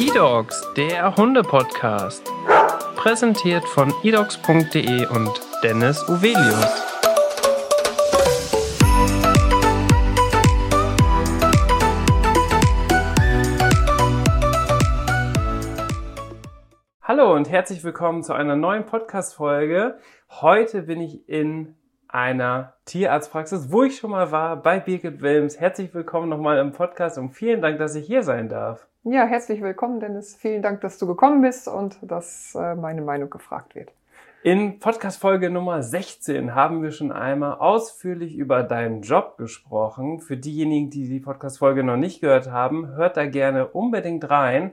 eDogs, der Hunde-Podcast. Präsentiert von edogs.de und Dennis Uvelius. Hallo und herzlich willkommen zu einer neuen Podcast-Folge. Heute bin ich in einer Tierarztpraxis, wo ich schon mal war, bei Birgit Wilms. Herzlich willkommen nochmal im Podcast und vielen Dank, dass ich hier sein darf. Ja, herzlich willkommen, Dennis. Vielen Dank, dass du gekommen bist und dass äh, meine Meinung gefragt wird. In Podcast-Folge Nummer 16 haben wir schon einmal ausführlich über deinen Job gesprochen. Für diejenigen, die die Podcast-Folge noch nicht gehört haben, hört da gerne unbedingt rein.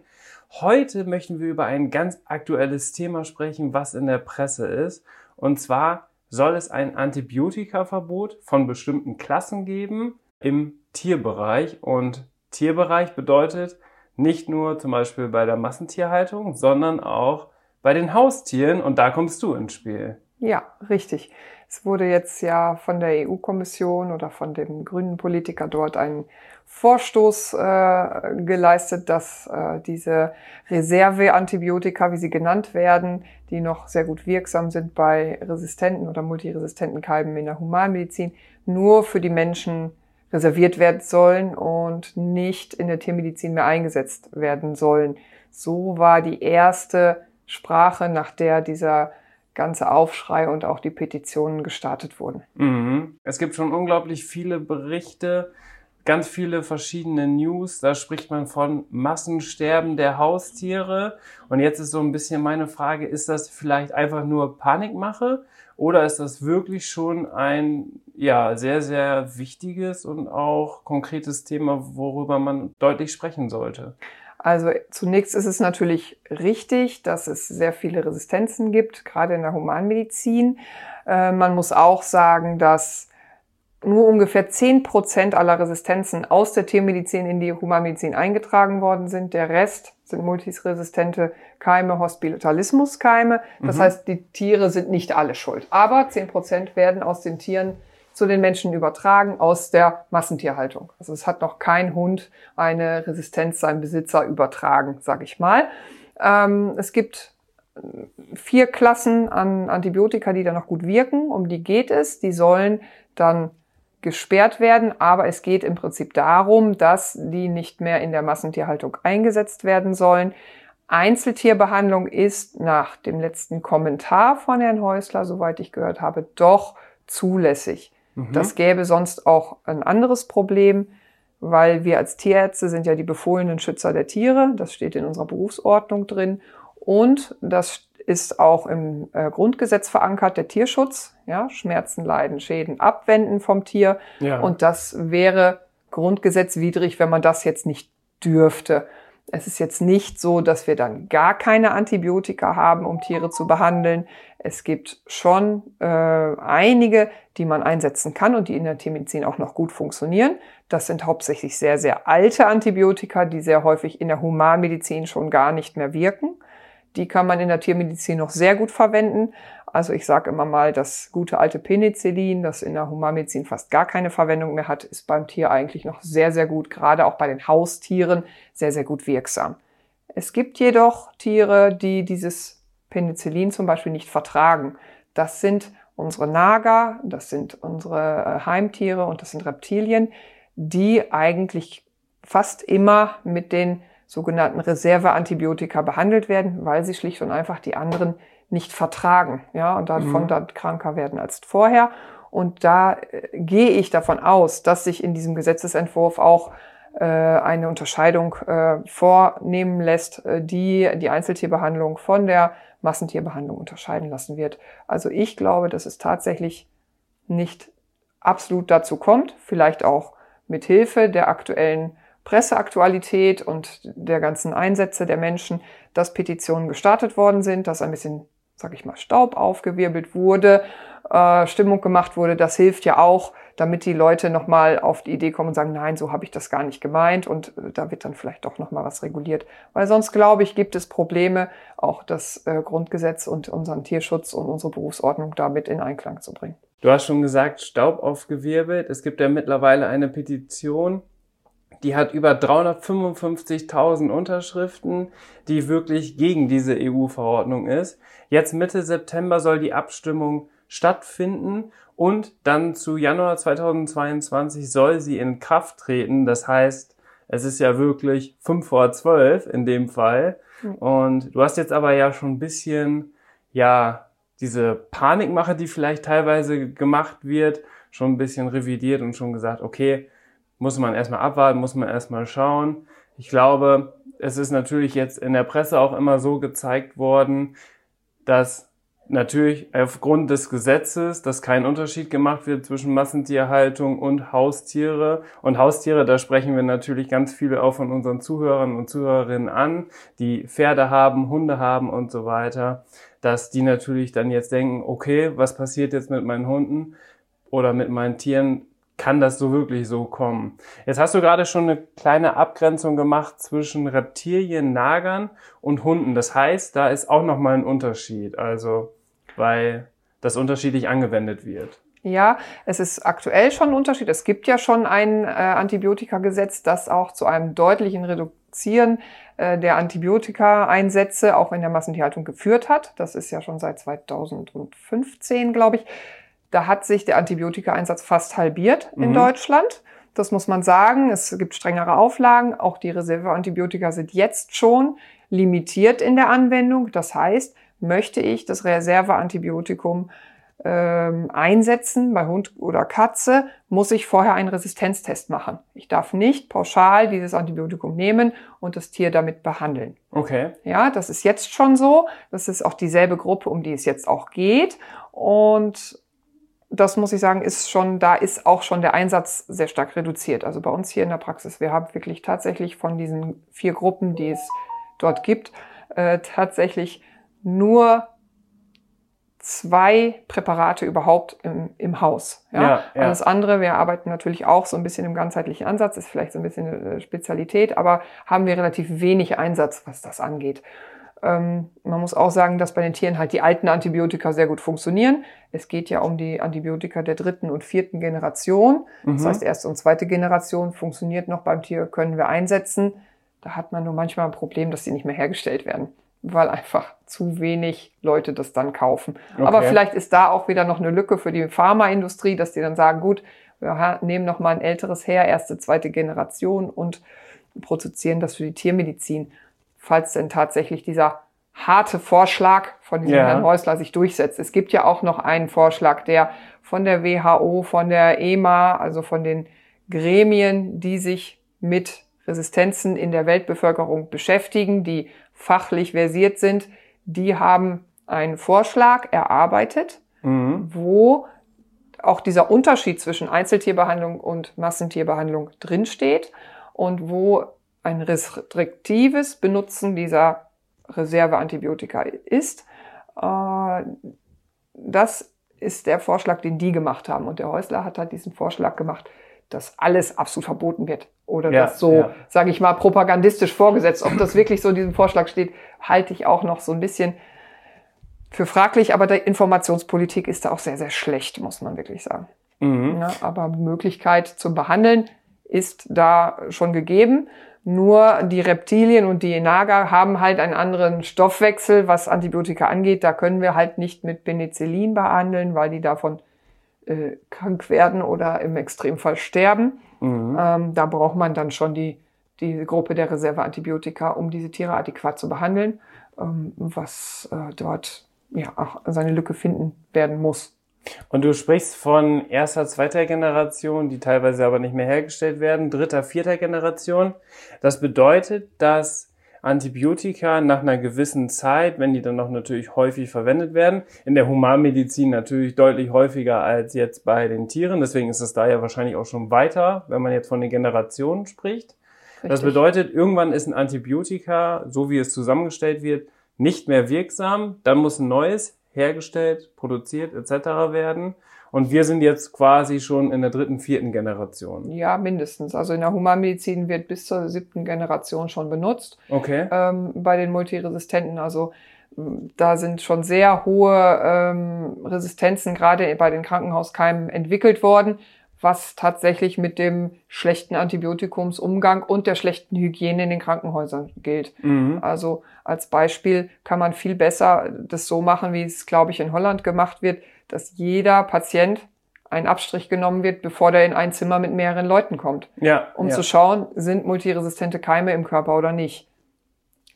Heute möchten wir über ein ganz aktuelles Thema sprechen, was in der Presse ist. Und zwar soll es ein Antibiotikaverbot von bestimmten Klassen geben im Tierbereich. Und Tierbereich bedeutet nicht nur zum Beispiel bei der Massentierhaltung, sondern auch bei den Haustieren. Und da kommst du ins Spiel. Ja, richtig. Es wurde jetzt ja von der EU-Kommission oder von dem grünen Politiker dort ein Vorstoß äh, geleistet, dass äh, diese Reserveantibiotika, wie sie genannt werden, die noch sehr gut wirksam sind bei resistenten oder multiresistenten Kalben in der Humanmedizin, nur für die Menschen reserviert werden sollen und nicht in der Tiermedizin mehr eingesetzt werden sollen. So war die erste Sprache, nach der dieser ganze Aufschrei und auch die Petitionen gestartet wurden. Mhm. Es gibt schon unglaublich viele Berichte, ganz viele verschiedene News. Da spricht man von Massensterben der Haustiere. Und jetzt ist so ein bisschen meine Frage, ist das vielleicht einfach nur Panikmache oder ist das wirklich schon ein ja, sehr, sehr wichtiges und auch konkretes Thema, worüber man deutlich sprechen sollte? Also zunächst ist es natürlich richtig, dass es sehr viele Resistenzen gibt, gerade in der Humanmedizin. Äh, man muss auch sagen, dass nur ungefähr zehn Prozent aller Resistenzen aus der Tiermedizin in die Humanmedizin eingetragen worden sind. Der Rest sind multisresistente Keime, Hospitalismuskeime. Das mhm. heißt, die Tiere sind nicht alle schuld. Aber zehn Prozent werden aus den Tieren zu den Menschen übertragen aus der Massentierhaltung. Also es hat noch kein Hund eine Resistenz seinem Besitzer übertragen, sage ich mal. Ähm, es gibt vier Klassen an Antibiotika, die da noch gut wirken. Um die geht es. Die sollen dann gesperrt werden, aber es geht im Prinzip darum, dass die nicht mehr in der Massentierhaltung eingesetzt werden sollen. Einzeltierbehandlung ist nach dem letzten Kommentar von Herrn Häusler, soweit ich gehört habe, doch zulässig. Mhm. Das gäbe sonst auch ein anderes Problem, weil wir als Tierärzte sind ja die befohlenen Schützer der Tiere. Das steht in unserer Berufsordnung drin. Und das ist auch im äh, Grundgesetz verankert, der Tierschutz. Ja, Schmerzen, Leiden, Schäden abwenden vom Tier. Ja. Und das wäre grundgesetzwidrig, wenn man das jetzt nicht dürfte. Es ist jetzt nicht so, dass wir dann gar keine Antibiotika haben, um Tiere zu behandeln. Es gibt schon äh, einige, die man einsetzen kann und die in der Tiermedizin auch noch gut funktionieren. Das sind hauptsächlich sehr, sehr alte Antibiotika, die sehr häufig in der Humanmedizin schon gar nicht mehr wirken. Die kann man in der Tiermedizin noch sehr gut verwenden. Also ich sage immer mal, das gute alte Penicillin, das in der Humanmedizin fast gar keine Verwendung mehr hat, ist beim Tier eigentlich noch sehr, sehr gut, gerade auch bei den Haustieren sehr, sehr gut wirksam. Es gibt jedoch Tiere, die dieses Penicillin zum Beispiel nicht vertragen. Das sind unsere Nager, das sind unsere äh, Heimtiere und das sind Reptilien, die eigentlich fast immer mit den sogenannten Reserveantibiotika behandelt werden, weil sie schlicht und einfach die anderen nicht vertragen, ja, und davon mhm. dann kranker werden als vorher. Und da äh, gehe ich davon aus, dass sich in diesem Gesetzesentwurf auch äh, eine Unterscheidung äh, vornehmen lässt, äh, die die Einzeltierbehandlung von der Massentierbehandlung unterscheiden lassen wird. Also ich glaube, dass es tatsächlich nicht absolut dazu kommt, vielleicht auch mit Hilfe der aktuellen Presseaktualität und der ganzen Einsätze der Menschen, dass Petitionen gestartet worden sind, dass ein bisschen, sag ich mal, Staub aufgewirbelt wurde, äh, Stimmung gemacht wurde. Das hilft ja auch, damit die Leute nochmal auf die Idee kommen und sagen, nein, so habe ich das gar nicht gemeint und äh, da wird dann vielleicht doch nochmal was reguliert. Weil sonst, glaube ich, gibt es Probleme, auch das äh, Grundgesetz und unseren Tierschutz und unsere Berufsordnung damit in Einklang zu bringen. Du hast schon gesagt, Staub aufgewirbelt. Es gibt ja mittlerweile eine Petition Die hat über 355.000 Unterschriften, die wirklich gegen diese EU-Verordnung ist. Jetzt Mitte September soll die Abstimmung stattfinden und dann zu Januar 2022 soll sie in Kraft treten. Das heißt, es ist ja wirklich fünf vor zwölf in dem Fall. Und du hast jetzt aber ja schon ein bisschen, ja, diese Panikmache, die vielleicht teilweise gemacht wird, schon ein bisschen revidiert und schon gesagt, okay, muss man erstmal abwarten, muss man erstmal schauen. Ich glaube, es ist natürlich jetzt in der Presse auch immer so gezeigt worden, dass natürlich aufgrund des Gesetzes, dass kein Unterschied gemacht wird zwischen Massentierhaltung und Haustiere. Und Haustiere, da sprechen wir natürlich ganz viele auch von unseren Zuhörern und Zuhörerinnen an, die Pferde haben, Hunde haben und so weiter, dass die natürlich dann jetzt denken, okay, was passiert jetzt mit meinen Hunden oder mit meinen Tieren? Kann das so wirklich so kommen? Jetzt hast du gerade schon eine kleine Abgrenzung gemacht zwischen Reptilien, Nagern und Hunden. Das heißt, da ist auch nochmal ein Unterschied. Also weil das unterschiedlich angewendet wird. Ja, es ist aktuell schon ein Unterschied. Es gibt ja schon ein äh, Antibiotika-Gesetz, das auch zu einem deutlichen Reduzieren äh, der Antibiotika-Einsätze auch in der Massentierhaltung geführt hat. Das ist ja schon seit 2015, glaube ich. Da hat sich der Antibiotika-Einsatz fast halbiert in mhm. Deutschland. Das muss man sagen. Es gibt strengere Auflagen. Auch die Reserveantibiotika sind jetzt schon limitiert in der Anwendung. Das heißt, möchte ich das Reserveantibiotikum ähm, einsetzen bei Hund oder Katze, muss ich vorher einen Resistenztest machen. Ich darf nicht pauschal dieses Antibiotikum nehmen und das Tier damit behandeln. Okay. Ja, das ist jetzt schon so. Das ist auch dieselbe Gruppe, um die es jetzt auch geht. Und das muss ich sagen, ist schon, da ist auch schon der Einsatz sehr stark reduziert. Also bei uns hier in der Praxis, wir haben wirklich tatsächlich von diesen vier Gruppen, die es dort gibt, äh, tatsächlich nur zwei Präparate überhaupt im, im Haus. Ja? Ja, ja? Alles andere, wir arbeiten natürlich auch so ein bisschen im ganzheitlichen Ansatz, ist vielleicht so ein bisschen eine Spezialität, aber haben wir relativ wenig Einsatz, was das angeht. Ähm, man muss auch sagen, dass bei den Tieren halt die alten Antibiotika sehr gut funktionieren. Es geht ja um die Antibiotika der dritten und vierten Generation. Mhm. Das heißt, erste und zweite Generation funktioniert noch beim Tier, können wir einsetzen. Da hat man nur manchmal ein Problem, dass sie nicht mehr hergestellt werden weil einfach zu wenig Leute das dann kaufen. Okay. Aber vielleicht ist da auch wieder noch eine Lücke für die Pharmaindustrie, dass die dann sagen, gut, wir nehmen noch mal ein älteres her, erste, zweite Generation und produzieren das für die Tiermedizin. Falls denn tatsächlich dieser harte Vorschlag von diesem ja. Herrn Häusler sich durchsetzt. Es gibt ja auch noch einen Vorschlag, der von der WHO, von der EMA, also von den Gremien, die sich mit Resistenzen in der Weltbevölkerung beschäftigen, die fachlich versiert sind, die haben einen Vorschlag erarbeitet, mhm. wo auch dieser Unterschied zwischen Einzeltierbehandlung und Massentierbehandlung drinsteht und wo ein restriktives Benutzen dieser Reserveantibiotika ist. Äh, das ist der Vorschlag, den die gemacht haben. Und der Häusler hat halt diesen Vorschlag gemacht, dass alles absolut verboten wird oder ja, das so, ja. sage ich mal, propagandistisch vorgesetzt. Ob das wirklich so in diesem Vorschlag steht, halte ich auch noch so ein bisschen für fraglich, aber die Informationspolitik ist da auch sehr, sehr schlecht, muss man wirklich sagen. Mhm. Ja, aber Möglichkeit zum Behandeln ist da schon gegeben. Nur die Reptilien und die Nager haben halt einen anderen Stoffwechsel, was Antibiotika angeht. Da können wir halt nicht mit Penicillin behandeln, weil die davon äh, krank werden oder im Extremfall sterben. Mhm. Ähm, da braucht man dann schon die, die Gruppe der Reserveantibiotika, um diese Tiere adäquat zu behandeln, ähm, was äh, dort ja auch seine Lücke finden werden muss. Und du sprichst von erster, zweiter Generation, die teilweise aber nicht mehr hergestellt werden, dritter, vierter Generation. Das bedeutet, dass Antibiotika nach einer gewissen Zeit, wenn die dann noch natürlich häufig verwendet werden, in der Humanmedizin natürlich deutlich häufiger als jetzt bei den Tieren. Deswegen ist es da ja wahrscheinlich auch schon weiter, wenn man jetzt von den Generationen spricht. Richtig. Das bedeutet, irgendwann ist ein Antibiotika, so wie es zusammengestellt wird, nicht mehr wirksam. Dann muss ein neues hergestellt, produziert etc. werden. Und wir sind jetzt quasi schon in der dritten, vierten Generation. Ja, mindestens. Also in der Humanmedizin wird bis zur siebten Generation schon benutzt. Okay. Ähm, bei den Multiresistenten. Also da sind schon sehr hohe ähm, Resistenzen gerade bei den Krankenhauskeimen entwickelt worden, was tatsächlich mit dem schlechten Antibiotikumsumgang und der schlechten Hygiene in den Krankenhäusern gilt. Mhm. Also als Beispiel kann man viel besser das so machen, wie es, glaube ich, in Holland gemacht wird, dass jeder Patient ein Abstrich genommen wird, bevor der in ein Zimmer mit mehreren Leuten kommt. Ja, um ja. zu schauen, sind multiresistente Keime im Körper oder nicht.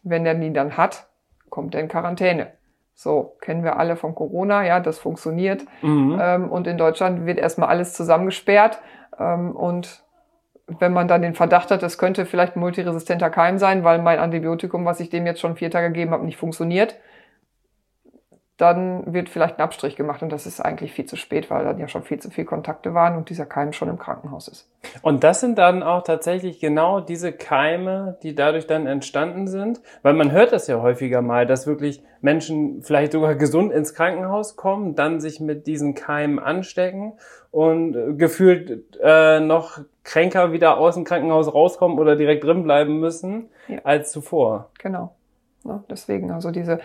Wenn der die dann hat, kommt er in Quarantäne. So, kennen wir alle von Corona, ja, das funktioniert. Mhm. Ähm, und in Deutschland wird erstmal alles zusammengesperrt. Ähm, und wenn man dann den Verdacht hat, das könnte vielleicht ein multiresistenter Keim sein, weil mein Antibiotikum, was ich dem jetzt schon vier Tage gegeben habe, nicht funktioniert, dann wird vielleicht ein Abstrich gemacht und das ist eigentlich viel zu spät, weil dann ja schon viel zu viele Kontakte waren und dieser Keim schon im Krankenhaus ist. Und das sind dann auch tatsächlich genau diese Keime, die dadurch dann entstanden sind, weil man hört das ja häufiger mal, dass wirklich Menschen vielleicht sogar gesund ins Krankenhaus kommen, dann sich mit diesen Keimen anstecken und gefühlt äh, noch kränker wieder aus dem Krankenhaus rauskommen oder direkt drin bleiben müssen ja. als zuvor. Genau. Ne? Deswegen, also diese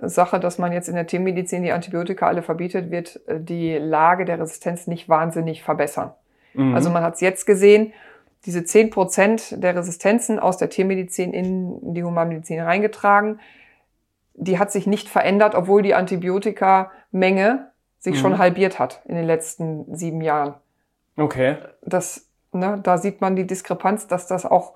Sache, dass man jetzt in der Tiermedizin die Antibiotika alle verbietet, wird äh, die Lage der Resistenz nicht wahnsinnig verbessern. Mhm. Also man hat es jetzt gesehen, diese zehn Prozent der Resistenzen aus der Tiermedizin in die Humanmedizin reingetragen, die hat sich nicht verändert, obwohl die Antibiotikamenge sich mhm. schon halbiert hat in den letzten sieben Jahren. Okay. Das, ne, da sieht man die Diskrepanz, dass das auch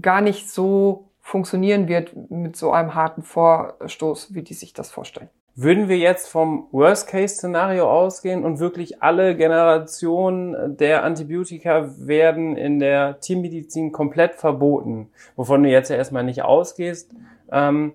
gar nicht so funktionieren wird mit so einem harten Vorstoß, wie die sich das vorstellen. Würden wir jetzt vom Worst-Case-Szenario ausgehen und wirklich alle Generationen der Antibiotika werden in der Tiermedizin komplett verboten, wovon du jetzt ja erstmal nicht ausgehst, ähm,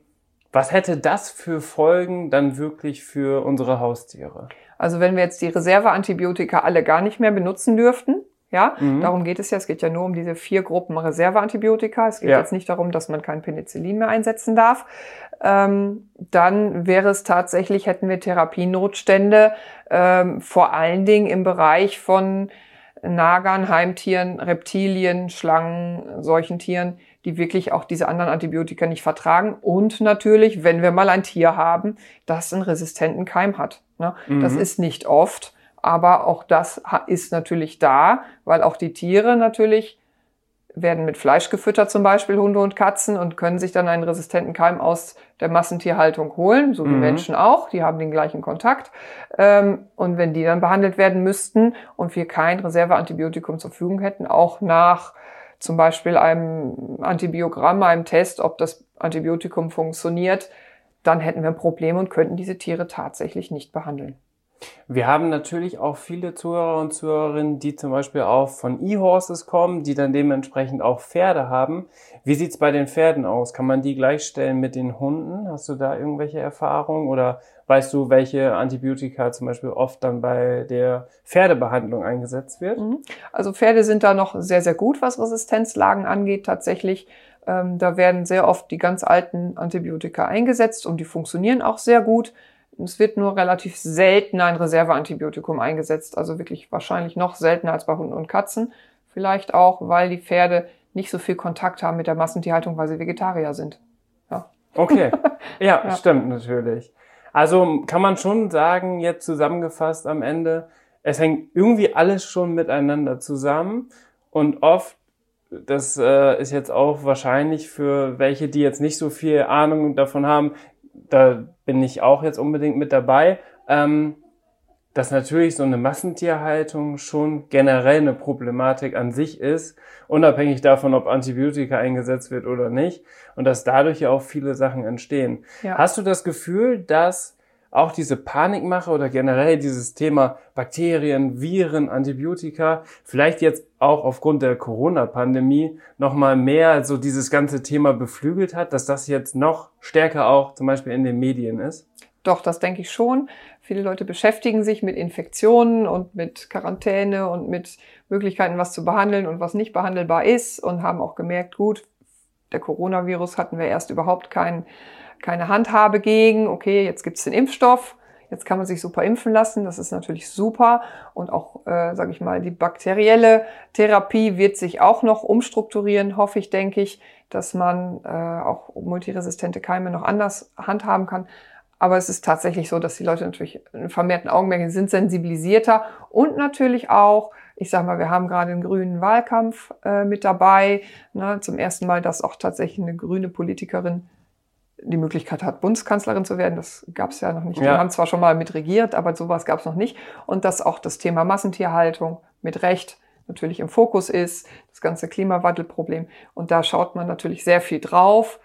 was hätte das für Folgen dann wirklich für unsere Haustiere? Also wenn wir jetzt die Reserveantibiotika alle gar nicht mehr benutzen dürften, ja, mhm. darum geht es ja. Es geht ja nur um diese vier Gruppen Reserveantibiotika. Es geht ja. jetzt nicht darum, dass man kein Penicillin mehr einsetzen darf. Ähm, dann wäre es tatsächlich, hätten wir Therapienotstände, ähm, vor allen Dingen im Bereich von Nagern, Heimtieren, Reptilien, Schlangen, solchen Tieren, die wirklich auch diese anderen Antibiotika nicht vertragen. Und natürlich, wenn wir mal ein Tier haben, das einen resistenten Keim hat. Ne? Mhm. Das ist nicht oft. Aber auch das ist natürlich da, weil auch die Tiere natürlich werden mit Fleisch gefüttert, zum Beispiel Hunde und Katzen, und können sich dann einen resistenten Keim aus der Massentierhaltung holen, so wie mhm. Menschen auch. Die haben den gleichen Kontakt. Ähm, und wenn die dann behandelt werden müssten und wir kein Reserveantibiotikum zur Verfügung hätten, auch nach zum Beispiel einem Antibiogramm, einem Test, ob das Antibiotikum funktioniert, dann hätten wir ein Problem und könnten diese Tiere tatsächlich nicht behandeln. Wir haben natürlich auch viele Zuhörer und Zuhörerinnen, die zum Beispiel auch von E-Horses kommen, die dann dementsprechend auch Pferde haben. Wie sieht's bei den Pferden aus? Kann man die gleichstellen mit den Hunden? Hast du da irgendwelche Erfahrungen oder weißt du, welche Antibiotika zum Beispiel oft dann bei der Pferdebehandlung eingesetzt wird? Mhm. Also Pferde sind da noch sehr, sehr gut, was Resistenzlagen angeht, tatsächlich. Ähm, da werden sehr oft die ganz alten Antibiotika eingesetzt und die funktionieren auch sehr gut. Es wird nur relativ selten ein Reserveantibiotikum eingesetzt, also wirklich wahrscheinlich noch seltener als bei Hunden und Katzen. Vielleicht auch, weil die Pferde nicht so viel Kontakt haben mit der Massentierhaltung, weil sie Vegetarier sind. Ja. Okay. Ja, ja, stimmt natürlich. Also kann man schon sagen, jetzt zusammengefasst am Ende, es hängt irgendwie alles schon miteinander zusammen und oft das äh, ist jetzt auch wahrscheinlich für welche, die jetzt nicht so viel Ahnung davon haben, da bin ich auch jetzt unbedingt mit dabei, ähm, dass natürlich so eine Massentierhaltung schon generell eine Problematik an sich ist, unabhängig davon, ob Antibiotika eingesetzt wird oder nicht, und dass dadurch ja auch viele Sachen entstehen. Ja. Hast du das Gefühl, dass auch diese Panikmache oder generell dieses Thema Bakterien, Viren, Antibiotika, vielleicht jetzt auch aufgrund der Corona-Pandemie nochmal mehr so dieses ganze Thema beflügelt hat, dass das jetzt noch stärker auch zum Beispiel in den Medien ist? Doch, das denke ich schon. Viele Leute beschäftigen sich mit Infektionen und mit Quarantäne und mit Möglichkeiten, was zu behandeln und was nicht behandelbar ist und haben auch gemerkt, gut, der Coronavirus hatten wir erst überhaupt keinen keine Handhabe gegen, okay, jetzt gibt's den Impfstoff, jetzt kann man sich super impfen lassen, das ist natürlich super. Und auch, äh, sage ich mal, die bakterielle Therapie wird sich auch noch umstrukturieren, hoffe ich, denke ich, dass man äh, auch multiresistente Keime noch anders handhaben kann. Aber es ist tatsächlich so, dass die Leute natürlich einen vermehrten Augenmerk sind sensibilisierter und natürlich auch Ich sage mal, wir haben gerade einen grünen Wahlkampf äh, mit dabei. Ne, zum ersten Mal, dass auch tatsächlich eine grüne Politikerin die Möglichkeit hat, Bundeskanzlerin zu werden. Das gab es ja noch nicht. Ja. Wir haben zwar schon mal mit regiert, aber sowas gab es noch nicht. Und dass auch das Thema Massentierhaltung mit Recht natürlich im Fokus ist, das ganze Klimawandelproblem. Und da schaut man natürlich sehr viel drauf.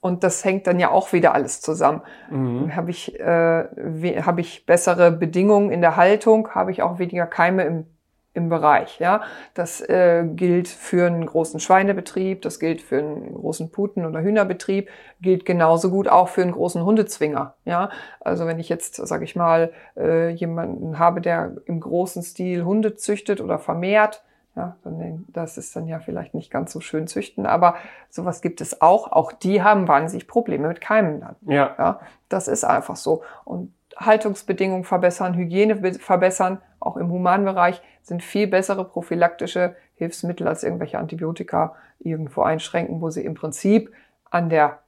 Und das hängt dann ja auch wieder alles zusammen. Mhm. Habe ich, äh, hab ich bessere Bedingungen in der Haltung, habe ich auch weniger Keime im im Bereich. Ja, das äh, gilt für einen großen Schweinebetrieb, das gilt für einen großen Puten- oder Hühnerbetrieb, gilt genauso gut auch für einen großen Hundezwinger. Ja, also wenn ich jetzt, sage ich mal, äh, jemanden habe, der im großen Stil Hunde züchtet oder vermehrt, ja, dann, das ist dann ja vielleicht nicht ganz so schön züchten, aber sowas gibt es auch. Auch die haben wahnsinnig Probleme mit Keimen dann. Ja. ja das ist einfach so. Und Haltungsbedingungen verbessern, Hygiene verbessern, auch im Humanbereich, sind viel bessere prophylaktische Hilfsmittel als irgendwelche Antibiotika irgendwo einschränken, wo sie im Prinzip an der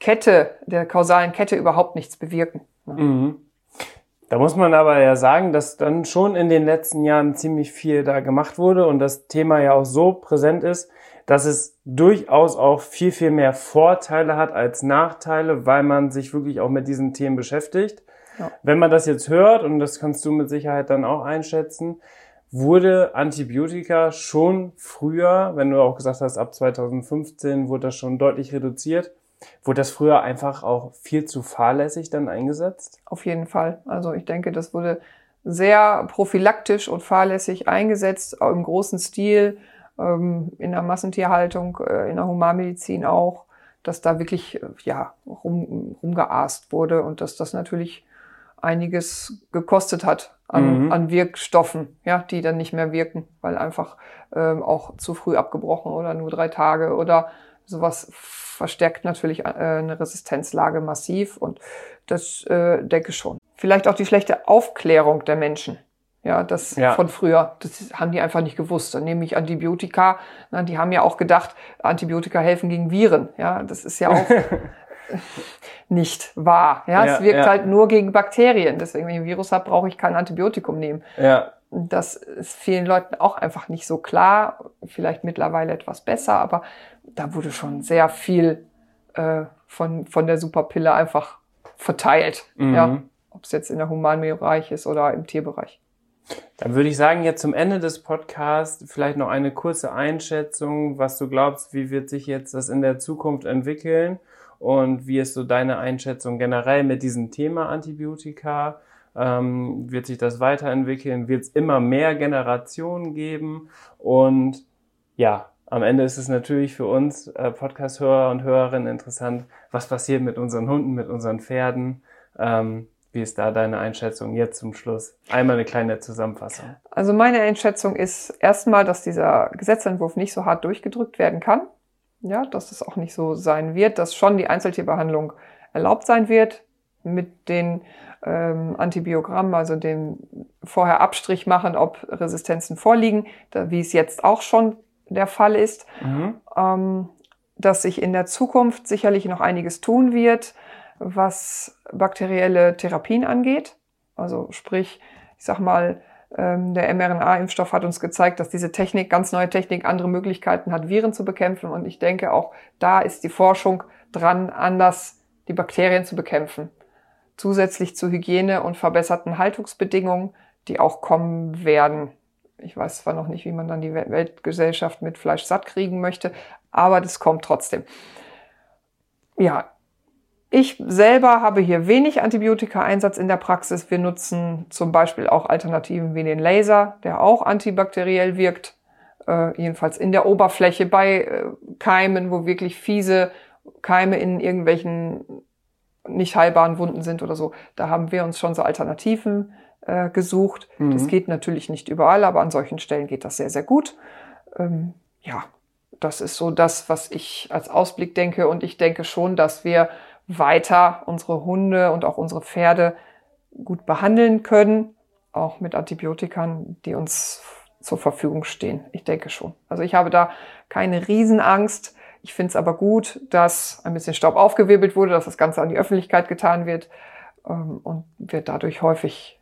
Kette, der kausalen Kette überhaupt nichts bewirken. Mhm. Da muss man aber ja sagen, dass dann schon in den letzten Jahren ziemlich viel da gemacht wurde und das Thema ja auch so präsent ist, dass es durchaus auch viel, viel mehr Vorteile hat als Nachteile, weil man sich wirklich auch mit diesen Themen beschäftigt. Ja. Wenn man das jetzt hört, und das kannst du mit Sicherheit dann auch einschätzen, wurde Antibiotika schon früher, wenn du auch gesagt hast, ab 2015 wurde das schon deutlich reduziert, wurde das früher einfach auch viel zu fahrlässig dann eingesetzt? Auf jeden Fall. Also ich denke, das wurde sehr prophylaktisch und fahrlässig eingesetzt, auch im großen Stil, ähm, in der Massentierhaltung, äh, in der Humanmedizin auch, dass da wirklich ja rum, rumgeaßt wurde und dass das natürlich einiges gekostet hat an, mhm. an Wirkstoffen, ja, die dann nicht mehr wirken, weil einfach ähm, auch zu früh abgebrochen oder nur drei Tage oder sowas verstärkt natürlich äh, eine Resistenzlage massiv und das äh, denke schon. Vielleicht auch die schlechte Aufklärung der Menschen. Ja, das ja. von früher, das haben die einfach nicht gewusst. Dann nehme ich Antibiotika, na, die haben ja auch gedacht, Antibiotika helfen gegen Viren. Ja, das ist ja auch nicht wahr. Ja, ja es wirkt ja. halt nur gegen Bakterien. Deswegen, wenn ich ein Virus habe, brauche ich kein Antibiotikum nehmen. Ja. Das ist vielen Leuten auch einfach nicht so klar. Vielleicht mittlerweile etwas besser, aber da wurde schon sehr viel äh, von, von der Superpille einfach verteilt. Mhm. Ja, ob es jetzt in der Humanbereich ist oder im Tierbereich. Dann würde ich sagen, jetzt zum Ende des Podcasts vielleicht noch eine kurze Einschätzung, was du glaubst, wie wird sich jetzt das in der Zukunft entwickeln und wie ist so deine Einschätzung generell mit diesem Thema Antibiotika? Ähm, wird sich das weiterentwickeln? Wird es immer mehr Generationen geben? Und ja, am Ende ist es natürlich für uns äh, Podcast-Hörer und Hörerinnen interessant, was passiert mit unseren Hunden, mit unseren Pferden. Ähm, wie ist da deine Einschätzung jetzt zum Schluss? Einmal eine kleine Zusammenfassung. Also meine Einschätzung ist erstmal, dass dieser Gesetzentwurf nicht so hart durchgedrückt werden kann ja, dass es auch nicht so sein wird, dass schon die Einzeltierbehandlung erlaubt sein wird mit den ähm, Antibiogrammen, also dem vorher Abstrich machen, ob Resistenzen vorliegen, da, wie es jetzt auch schon der Fall ist, mhm. ähm, dass sich in der Zukunft sicherlich noch einiges tun wird, was bakterielle Therapien angeht. Also sprich, ich sag mal, der mRNA-Impfstoff hat uns gezeigt, dass diese Technik, ganz neue Technik, andere Möglichkeiten hat, Viren zu bekämpfen. Und ich denke, auch da ist die Forschung dran, anders die Bakterien zu bekämpfen. Zusätzlich zu Hygiene und verbesserten Haltungsbedingungen, die auch kommen werden. Ich weiß zwar noch nicht, wie man dann die Weltgesellschaft mit Fleisch satt kriegen möchte, aber das kommt trotzdem. Ja, ich selber habe hier wenig Antibiotika-Einsatz in der Praxis. Wir nutzen zum Beispiel auch Alternativen wie den Laser, der auch antibakteriell wirkt, äh, jedenfalls in der Oberfläche bei äh, Keimen, wo wirklich fiese Keime in irgendwelchen nicht heilbaren Wunden sind oder so. Da haben wir uns schon so Alternativen äh, gesucht. Mhm. Das geht natürlich nicht überall, aber an solchen Stellen geht das sehr, sehr gut. Ähm, ja, das ist so das, was ich als Ausblick denke. Und ich denke schon, dass wir weiter unsere Hunde und auch unsere Pferde gut behandeln können, auch mit Antibiotikern, die uns zur Verfügung stehen. Ich denke schon. Also ich habe da keine Riesenangst. Ich finde es aber gut, dass ein bisschen Staub aufgewirbelt wurde, dass das Ganze an die Öffentlichkeit getan wird ähm, und wir dadurch häufig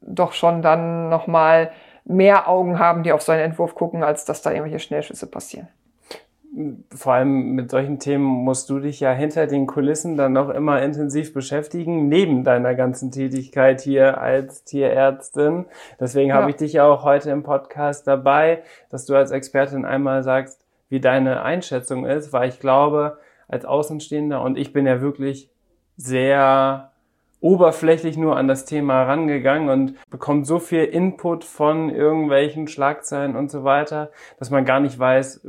doch schon dann nochmal mehr Augen haben, die auf so einen Entwurf gucken, als dass da irgendwelche Schnellschüsse passieren vor allem mit solchen Themen musst du dich ja hinter den Kulissen dann noch immer intensiv beschäftigen, neben deiner ganzen Tätigkeit hier als Tierärztin. Deswegen ja. habe ich dich ja auch heute im Podcast dabei, dass du als Expertin einmal sagst, wie deine Einschätzung ist, weil ich glaube, als Außenstehender, und ich bin ja wirklich sehr oberflächlich nur an das Thema rangegangen und bekommt so viel Input von irgendwelchen Schlagzeilen und so weiter, dass man gar nicht weiß,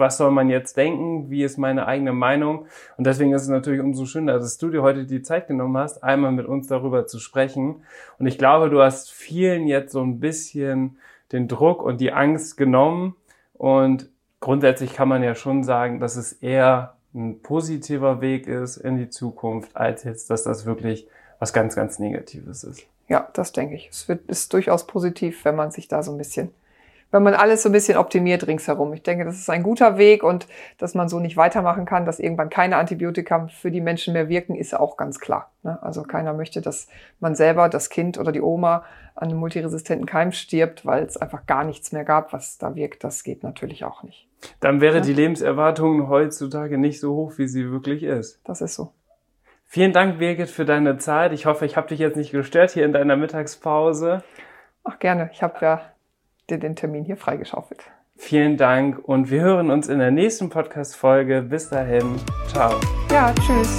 was soll man jetzt denken, wie ist meine eigene Meinung. Und deswegen ist es natürlich umso schöner, dass du dir heute die Zeit genommen hast, einmal mit uns darüber zu sprechen. Und ich glaube, du hast vielen jetzt so ein bisschen den Druck und die Angst genommen. Und grundsätzlich kann man ja schon sagen, dass es eher ein positiver Weg ist in die Zukunft, als jetzt, dass das wirklich was ganz, ganz Negatives ist. Ja, das denke ich. Es wird, ist durchaus positiv, wenn man sich da so ein bisschen, wenn man alles so ein bisschen optimiert ringsherum. Ich denke, das ist ein guter Weg und dass man so nicht weitermachen kann, dass irgendwann keine Antibiotika für die Menschen mehr wirken, ist auch ganz klar. Ne? Also keiner möchte, dass man selber, das Kind oder die Oma an einem multiresistenten Keim stirbt, weil es einfach gar nichts mehr gab, was da wirkt. Das geht natürlich auch nicht. Dann wäre ja. die Lebenserwartung heutzutage nicht so hoch, wie sie wirklich ist. Das ist so. Vielen Dank, Birgit, für deine Zeit. Ich hoffe, ich habe dich jetzt nicht gestört hier in deiner Mittagspause. Ach, gerne. Ich habe ja dir den Termin hier freigeschaufelt. Vielen Dank und wir hören uns in der nächsten Podcast-Folge. Bis dahin. Ciao. Ja, tschüss.